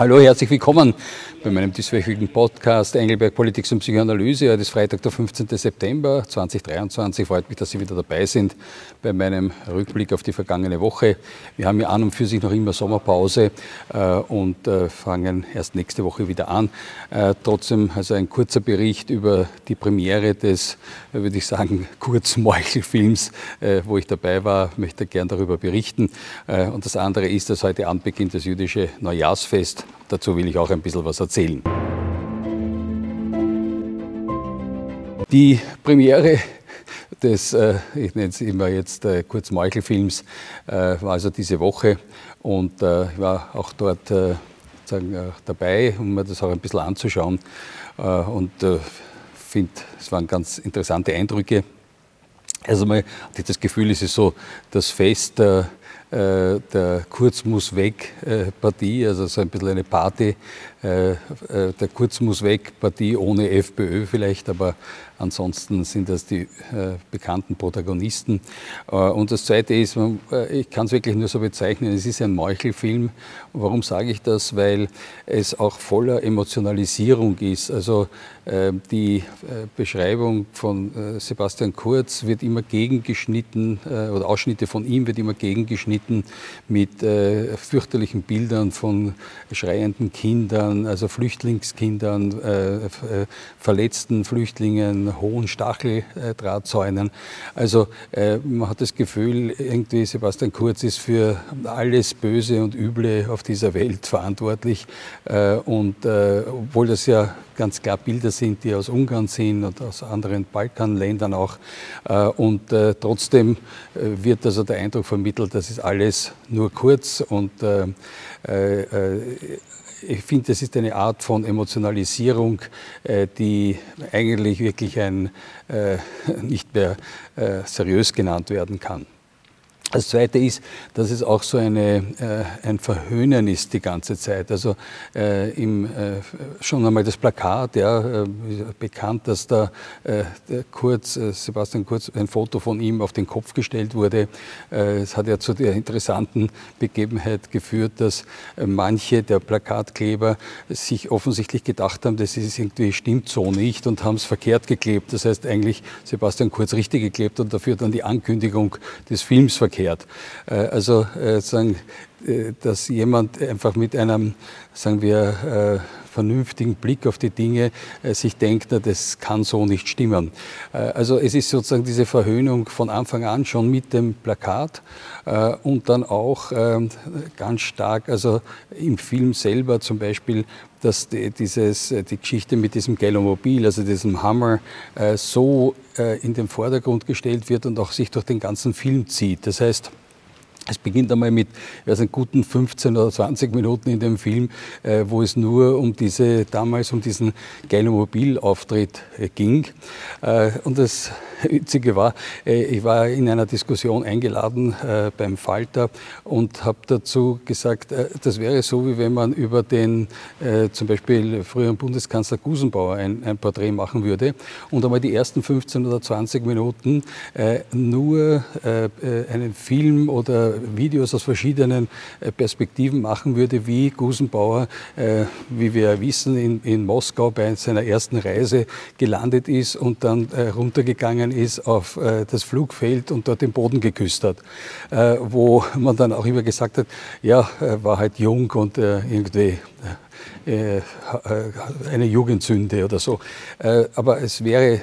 Hallo, herzlich willkommen bei meinem dieswöchigen Podcast Engelberg Politik und Psychoanalyse. Heute ist Freitag, der 15. September 2023. Freut mich, dass Sie wieder dabei sind bei meinem Rückblick auf die vergangene Woche. Wir haben ja an und für sich noch immer Sommerpause äh, und äh, fangen erst nächste Woche wieder an. Äh, trotzdem also ein kurzer Bericht über die Premiere des, würde ich sagen, Kurzmeuchelfilms, äh, wo ich dabei war. möchte gern darüber berichten. Äh, und das andere ist, dass heute Abend beginnt das jüdische Neujahrsfest Dazu will ich auch ein bisschen was erzählen. Die Premiere des, äh, ich nenne es immer jetzt äh, kurz Meuchelfilms, äh, war also diese Woche und äh, ich war auch dort äh, sagen, äh, dabei, um mir das auch ein bisschen anzuschauen und finde, es waren ganz interessante Eindrücke. Also mal hatte ich das Gefühl, es ist so das Fest äh, der Kurz muss weg äh, Partie, also so ein bisschen eine Party äh, der Kurz muss weg Partie ohne FPÖ vielleicht, aber ansonsten sind das die bekannten Protagonisten. und das Zweite ist, ich kann es wirklich nur so bezeichnen, es ist ein Meuchelfilm. warum sage ich das? Weil es auch voller Emotionalisierung ist. Also die Beschreibung von Sebastian Kurz wird immer gegengeschnitten oder Ausschnitte von ihm wird immer gegengeschnitten Seiten mit äh, fürchterlichen Bildern von schreienden Kindern, also Flüchtlingskindern, äh, äh, verletzten Flüchtlingen, hohen Stacheldrahtzäunen. Also äh, man hat das Gefühl, irgendwie Sebastian Kurz ist für alles Böse und Üble auf dieser Welt verantwortlich. Äh, und äh, obwohl das ja ganz klar Bilder sind, die aus Ungarn sind und aus anderen Balkanländern auch. Und trotzdem wird also der Eindruck vermittelt, dass es alles nur kurz und äh, äh, ich finde, das ist eine Art von Emotionalisierung, äh, die eigentlich wirklich ein, äh, nicht mehr äh, seriös genannt werden kann. Das Zweite ist, dass es auch so eine, äh, ein Verhöhnen ist die ganze Zeit. Also äh, im, äh, schon einmal das Plakat, ja, äh, bekannt, dass da äh, Kurz, äh, Sebastian Kurz, ein Foto von ihm auf den Kopf gestellt wurde. es hat ja zu der interessanten Begebenheit geführt, dass manche der Plakatkleber sich offensichtlich gedacht haben, das ist irgendwie stimmt so nicht und haben es verkehrt geklebt. Das heißt eigentlich Sebastian Kurz richtig geklebt und dafür dann die Ankündigung des Films verkehrt umgekehrt. Äh, also äh, sagen, äh, dass jemand einfach mit einem, sagen wir, vernünftigen Blick auf die Dinge sich denkt, das kann so nicht stimmen. Also es ist sozusagen diese Verhöhnung von Anfang an schon mit dem Plakat und dann auch ähm, ganz stark, also im Film selber zum Beispiel, dass die, dieses, die Geschichte mit diesem Gallomobil, also diesem Hammer, so in den Vordergrund gestellt wird und auch sich durch den ganzen Film zieht. Das heißt, es beginnt einmal mit also guten 15 oder 20 Minuten in dem Film, äh, wo es nur um diese, damals um diesen Geilomobil-Auftritt äh, ging. Äh, und das Witzige war, äh, ich war in einer Diskussion eingeladen äh, beim Falter und habe dazu gesagt, äh, das wäre so, wie wenn man über den zum Beispiel früheren Bundeskanzler Gusenbauer ein, ein Porträt machen würde und einmal die ersten 15 oder 20 Minuten nur einen Film oder Videos aus verschiedenen Perspektiven machen würde, wie Gusenbauer, wie wir wissen, in, in Moskau bei seiner ersten Reise gelandet ist und dann runtergegangen gegangen ist auf äh, das Flugfeld und dort den Boden geküsst hat, äh, wo man dann auch immer gesagt hat, ja, war halt jung und äh, irgendwie äh, äh, eine Jugendsünde oder so. Äh, aber es wäre,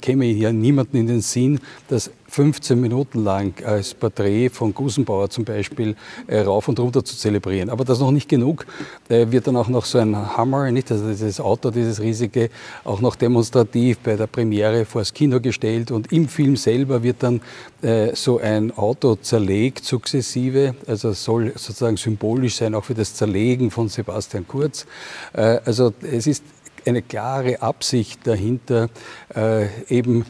käme ja niemanden in den Sinn, das 15 Minuten lang als Porträt von Gusenbauer zum Beispiel rauf und runter zu zelebrieren. Aber das noch nicht genug. Da wird dann auch noch so ein Hammer, nicht, also dieses Auto, dieses riesige, auch noch demonstrativ bei der Premiere vor das Kino gestellt und im Film selber wird dann so ein Auto zerlegt sukzessive, also soll sozusagen symbolisch sein auch für das Zerlegen von Sebastian Kurz. Äh, also es ist eine klare Absicht dahinter, äh, eben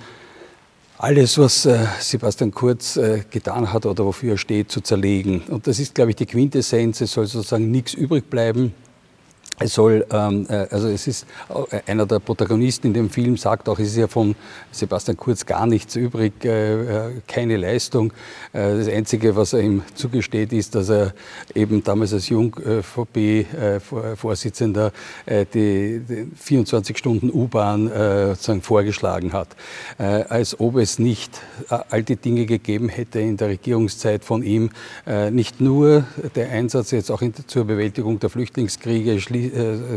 alles, was äh, Sebastian Kurz getan hat oder wofür er steht, zu zerlegen. Und das ist, glaube ich, die Quintessenz. Es soll sozusagen nichts übrig bleiben es soll, ähm, äh, also es ist äh, einer der Protagonisten in dem Film sagt auch, es ist ja von Sebastian Kurz gar nichts übrig, äh, keine Leistung. Das Einzige, was er ihm zugesteht, ist, dass er eben damals als Jung-VP-Vorsitzender die, die 24 Stunden U-Bahn sozusagen vorgeschlagen hat. Als ob es nicht all die Dinge gegeben hätte in der Regierungszeit von ihm, nicht nur der Einsatz jetzt auch zur Bewältigung der Flüchtlingskriege,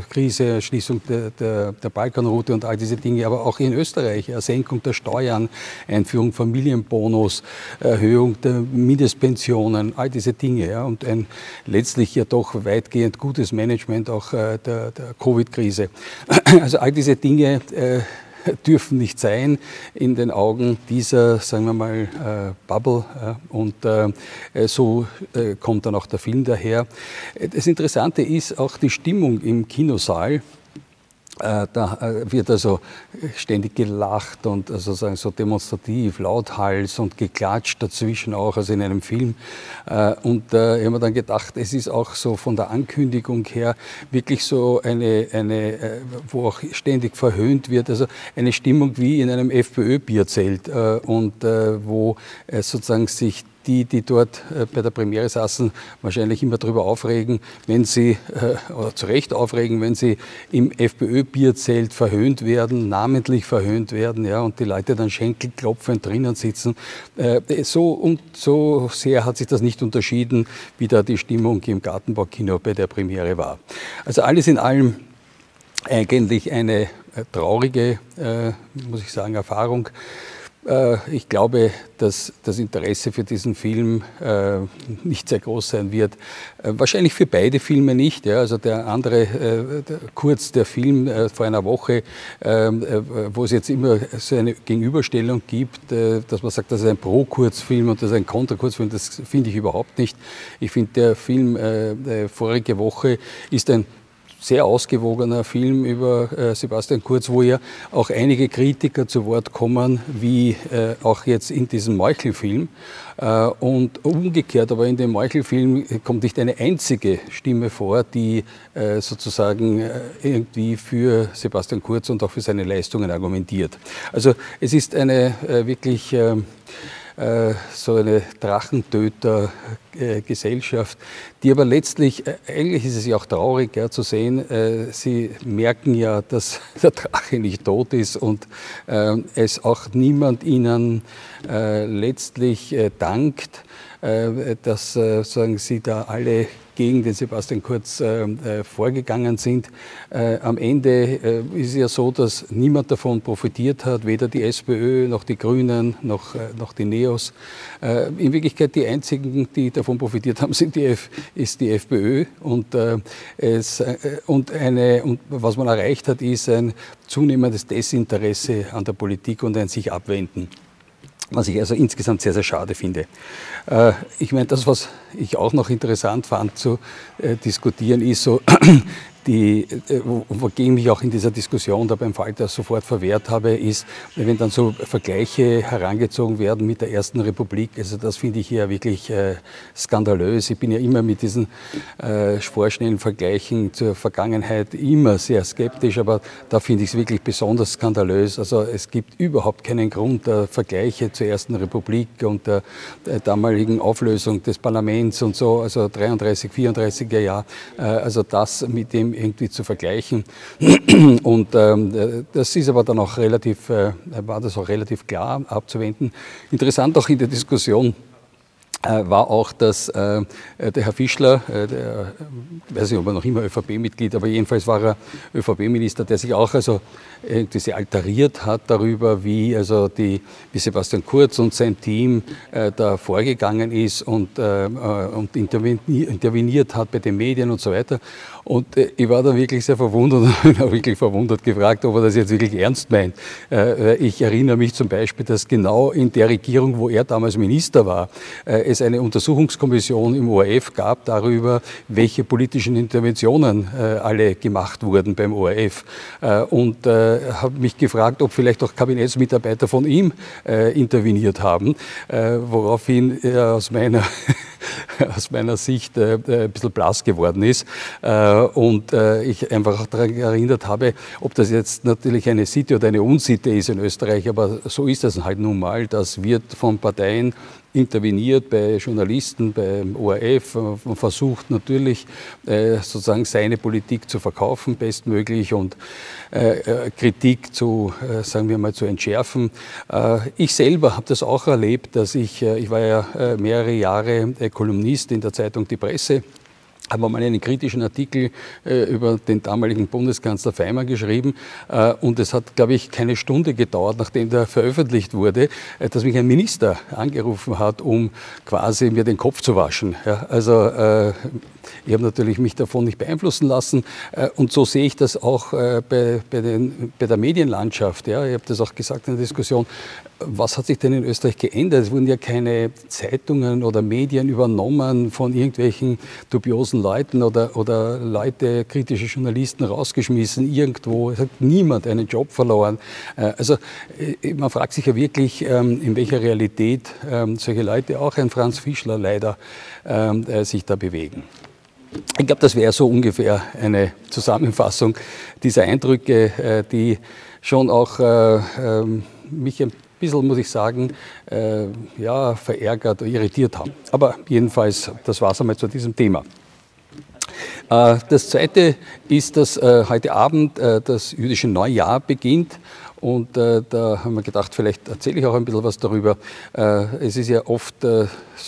Krise, Schließung der, der, der, Balkanroute und all diese Dinge, aber auch in Österreich, Senkung der Steuern, Einführung Familienbonus, Erhöhung der Mindestpensionen, all diese Dinge. Ja, und ein letztlich ja doch weitgehend gutes Management auch äh, der, der Covid-Krise. Also all diese Dinge äh, dürfen nicht sein in den Augen dieser, sagen wir mal, äh, Bubble. Äh, und äh, so kommt dann auch der Film daher. Das Interessante ist auch die Stimmung im Kinosaal. Äh, da äh, wird also ständig gelacht und also so demonstrativ, lauthals und geklatscht dazwischen auch, also in einem Film. Äh, und da haben wir dann gedacht, es ist auch so von der Ankündigung her wirklich so eine, eine wo auch ständig verhöhnt wird, also eine Stimmung wie in einem FPÖ-Bierzelt und wo sozusagen sich die, die dort äh, bei der Premiere saßen, wahrscheinlich immer darüber aufregen, wenn sie, äh, oder zu Recht aufregen, wenn sie im FPÖ-Bierzelt verhöhnt werden, namentlich verhöhnt werden, ja, und die Leute dann schenkelklopfend drinnen sitzen. Äh, so und so sehr hat sich das nicht unterschieden, wie da die Stimmung im Gartenbaukino bei der Premiere war. Also alles in allem eigentlich eine traurige, muss ich sagen, Erfahrung. Äh, ich glaube, dass das Interesse für diesen Film äh, nicht sehr groß sein wird. Äh, wahrscheinlich für beide Filme nicht. Also der andere, kurz der Film vor einer Woche, wo es jetzt immer so eine Gegenüberstellung gibt, dass man sagt, das ist ein Pro-Kurzfilm und das ist ein Kontra-Kurzfilm, das finde ich überhaupt nicht. Ich finde, der Film vorige Woche ist ein sehr ausgewogener Film über äh, Sebastian Kurz, wo ja auch einige Kritiker zu Wort kommen, wie äh, auch jetzt in diesem Meuchelfilm. Äh, und umgekehrt, aber in dem Meuchelfilm kommt nicht eine einzige Stimme vor, die äh, sozusagen äh, irgendwie für Sebastian Kurz und auch für seine Leistungen argumentiert. Also es ist eine äh, wirklich ähm, äh, so eine Drachentöter-Gesellschaft, die aber letztlich, äh, eigentlich ist es ja auch traurig ja, zu sehen, äh, sie merken ja, dass der Drache nicht tot ist und es auch niemand ihnen letztlich dankt, dass sagen sie da alle gegen den Sebastian Kurz äh, äh, vorgegangen sind. Äh, am Ende äh, ist es ja so, dass niemand davon profitiert hat, weder die SPÖ noch die Grünen noch, äh, noch die Neos. Äh, in Wirklichkeit die einzigen, die davon profitiert haben, sind die F, ist die FPÖ. Und, es, und, eine, und was man erreicht hat, ist ein zunehmendes Desinteresse an der Politik und ein sich abwenden was ich also insgesamt sehr, sehr schade finde. Äh, ich meine, das, was ich auch noch interessant fand zu äh, diskutieren, ist so die, äh, wogegen ich auch in dieser Diskussion da beim Falter sofort verwehrt habe, ist, wenn dann so Vergleiche herangezogen werden mit der Ersten Republik. Also das finde ich hier wirklich äh, skandalös. Ich bin ja immer mit diesen äh, vorschnellen Vergleichen zur Vergangenheit immer sehr skeptisch, aber da finde ich es wirklich besonders skandalös. Also es gibt überhaupt keinen Grund der Vergleiche zur Ersten Republik und der, der damaligen Auflösung des Parlaments und so, also 33, 34er Jahr. Äh, also das mit dem irgendwie zu vergleichen. Und ähm, das ist aber dann auch relativ, äh, war das auch relativ klar abzuwenden. Interessant auch in der Diskussion war auch, dass äh, der Herr Fischler, äh, der, ich weiß nicht, ob er noch immer ÖVP-Mitglied, aber jedenfalls war er ÖVP-Minister, der sich auch also irgendwie sehr altariert hat darüber, wie also die, wie Sebastian Kurz und sein Team äh, da vorgegangen ist und, äh, und interveniert hat bei den Medien und so weiter. Und äh, ich war da wirklich sehr verwundert und habe wirklich verwundert gefragt, ob er das jetzt wirklich ernst meint. Äh, ich erinnere mich zum Beispiel, dass genau in der Regierung, wo er damals Minister war, äh, es eine Untersuchungskommission im ORF gab darüber, welche politischen Interventionen äh, alle gemacht wurden beim ORF. Äh, und äh, habe mich gefragt, ob vielleicht auch Kabinettsmitarbeiter von ihm interveniert haben, woraufhin er aus meiner aus meiner Sicht äh, ein bisschen blass geworden ist. Äh, und äh, ich einfach daran erinnert habe, ob das jetzt natürlich eine Sitte oder eine Unsitte ist in Österreich, aber so ist das halt nun mal. Das wird von Parteien interveniert bei Journalisten, beim ORF und versucht natürlich äh, sozusagen seine Politik zu verkaufen bestmöglich und äh, äh, Kritik zu, sagen wir mal, zu entschärfen. Ich selber habe das auch erlebt, dass ich, ich war ja mehrere Jahre Kolumnist in der Zeitung Die Presse habe mal einen kritischen Artikel äh, über den damaligen Bundeskanzler Feimer geschrieben äh, und es hat, glaube ich, keine Stunde gedauert, nachdem der veröffentlicht wurde, äh, dass mich ein Minister angerufen hat, um quasi mir den Kopf zu waschen. Ja, also äh, ich habe natürlich mich davon nicht beeinflussen lassen äh, und so sehe ich das auch äh, bei, bei, den, bei der Medienlandschaft. Ja. Ich habe das auch gesagt in der Diskussion. Was hat sich denn in Österreich geändert? Es wurden ja keine Zeitungen oder Medien übernommen von irgendwelchen dubiosen Leuten oder, oder Leute, kritische Journalisten rausgeschmissen irgendwo. Es hat niemand einen Job verloren. Äh, also man fragt sich ja wirklich, ähm, in welcher Realität ähm, solche Leute, auch ein Franz Fischler leider, ähm, sich da bewegen. Ich glaube, das wäre so ungefähr eine Zusammenfassung dieser Eindrücke, äh, die schon auch äh, ähm, mich ein bisschen, muss ich sagen, äh, ja, verärgert, irritiert haben. Aber jedenfalls, das war es einmal zu diesem Thema. Das Zweite ist, dass heute Abend das jüdische Neujahr beginnt und da haben wir gedacht, vielleicht erzähle ich auch ein bisschen was darüber. Es ist ja oft,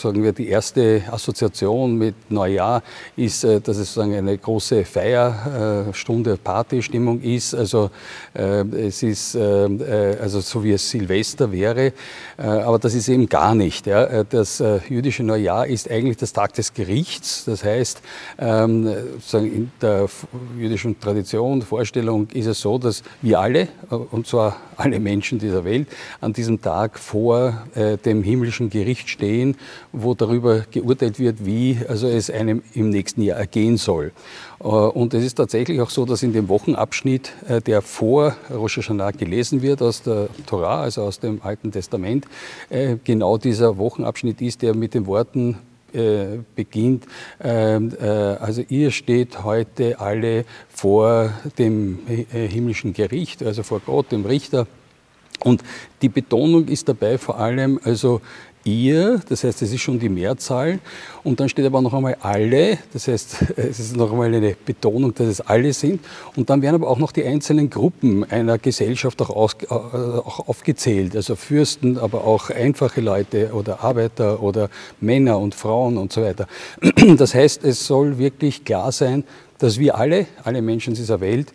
sagen wir, die erste Assoziation mit Neujahr ist, äh, dass es sozusagen eine große Feierstunde, Partystimmung ist. Also äh, es ist äh, also so wie es Silvester wäre, aber das ist eben gar nicht. Das jüdische Neujahr ist eigentlich das Tag des Gerichts. Das heißt, ähm, in der jüdischen Tradition, Vorstellung ist es so, dass wir alle, und zwar alle Menschen dieser Welt an diesem Tag vor äh, dem himmlischen Gericht stehen, wo darüber geurteilt wird, wie also es einem im nächsten Jahr ergehen soll. Äh, und es ist tatsächlich auch so, dass in dem Wochenabschnitt, äh, der vor Rosh Hashanah gelesen wird aus der Torah, also aus dem Alten Testament, äh, genau dieser Wochenabschnitt ist, der mit den Worten beginnt. Ähm, äh, also ihr steht heute alle vor dem himmlischen Gericht, also vor Gott, dem Richter. Und die Betonung ist dabei vor allem also ihr, das heißt, es ist schon die Mehrzahl. Und dann steht aber noch einmal alle, das heißt, es ist noch einmal eine Betonung, dass es alle sind. Und dann werden aber auch noch die einzelnen Gruppen einer Gesellschaft auch, aus, äh, auch aufgezählt, also Fürsten, aber auch einfache Leute oder Arbeiter oder Männer und Frauen und so weiter. Das heißt, es soll wirklich klar sein, dass wir alle, alle Menschen dieser Welt,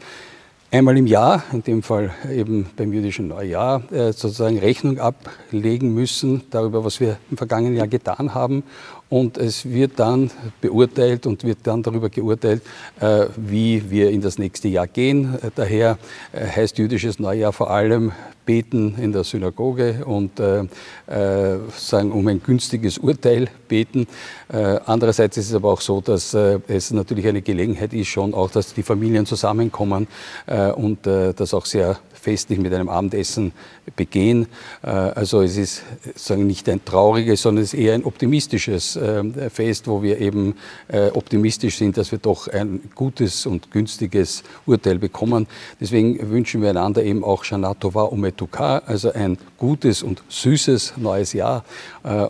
einmal im Jahr, in dem Fall eben beim jüdischen Neujahr, äh, sozusagen Rechnung ablegen müssen darüber, was wir im vergangenen Jahr getan haben. Und es wird dann beurteilt und wird dann darüber geurteilt, äh, wie wir in das nächste Jahr gehen. Äh, daher heißt jüdisches Neujahr vor allem beten in der Synagoge und äh, äh, sagen um ein günstiges Urteil beten. Äh, andererseits ist es aber auch so, dass äh, es natürlich eine Gelegenheit ist schon auch, dass die Familien zusammenkommen äh, und äh, das auch sehr festlich mit einem Abendessen begehen. Äh, also es ist sagen nicht ein trauriges, sondern es ist eher ein optimistisches äh, Fest, wo wir eben äh, optimistisch sind, dass wir doch ein gutes und günstiges Urteil bekommen. Deswegen wünschen wir einander eben auch Shana Tova Umetuka, also ein gutes und süßes neues Jahr.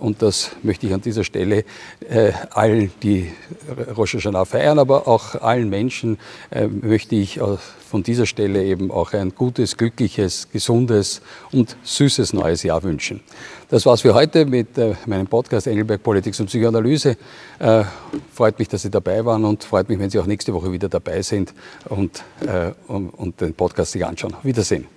Und das möchte ich an dieser Stelle allen, die Rosh Hashanah feiern, aber auch allen Menschen möchte ich von dieser Stelle eben auch ein gutes, glückliches, gesundes und süßes neues Jahr wünschen. Das war's für heute mit äh, meinem Podcast Engelberg Politik und Psychoanalyse. Äh, freut mich, dass Sie dabei waren und freut mich, wenn Sie auch nächste Woche wieder dabei sind und, äh, und, und den Podcast sich anschauen. Wiedersehen.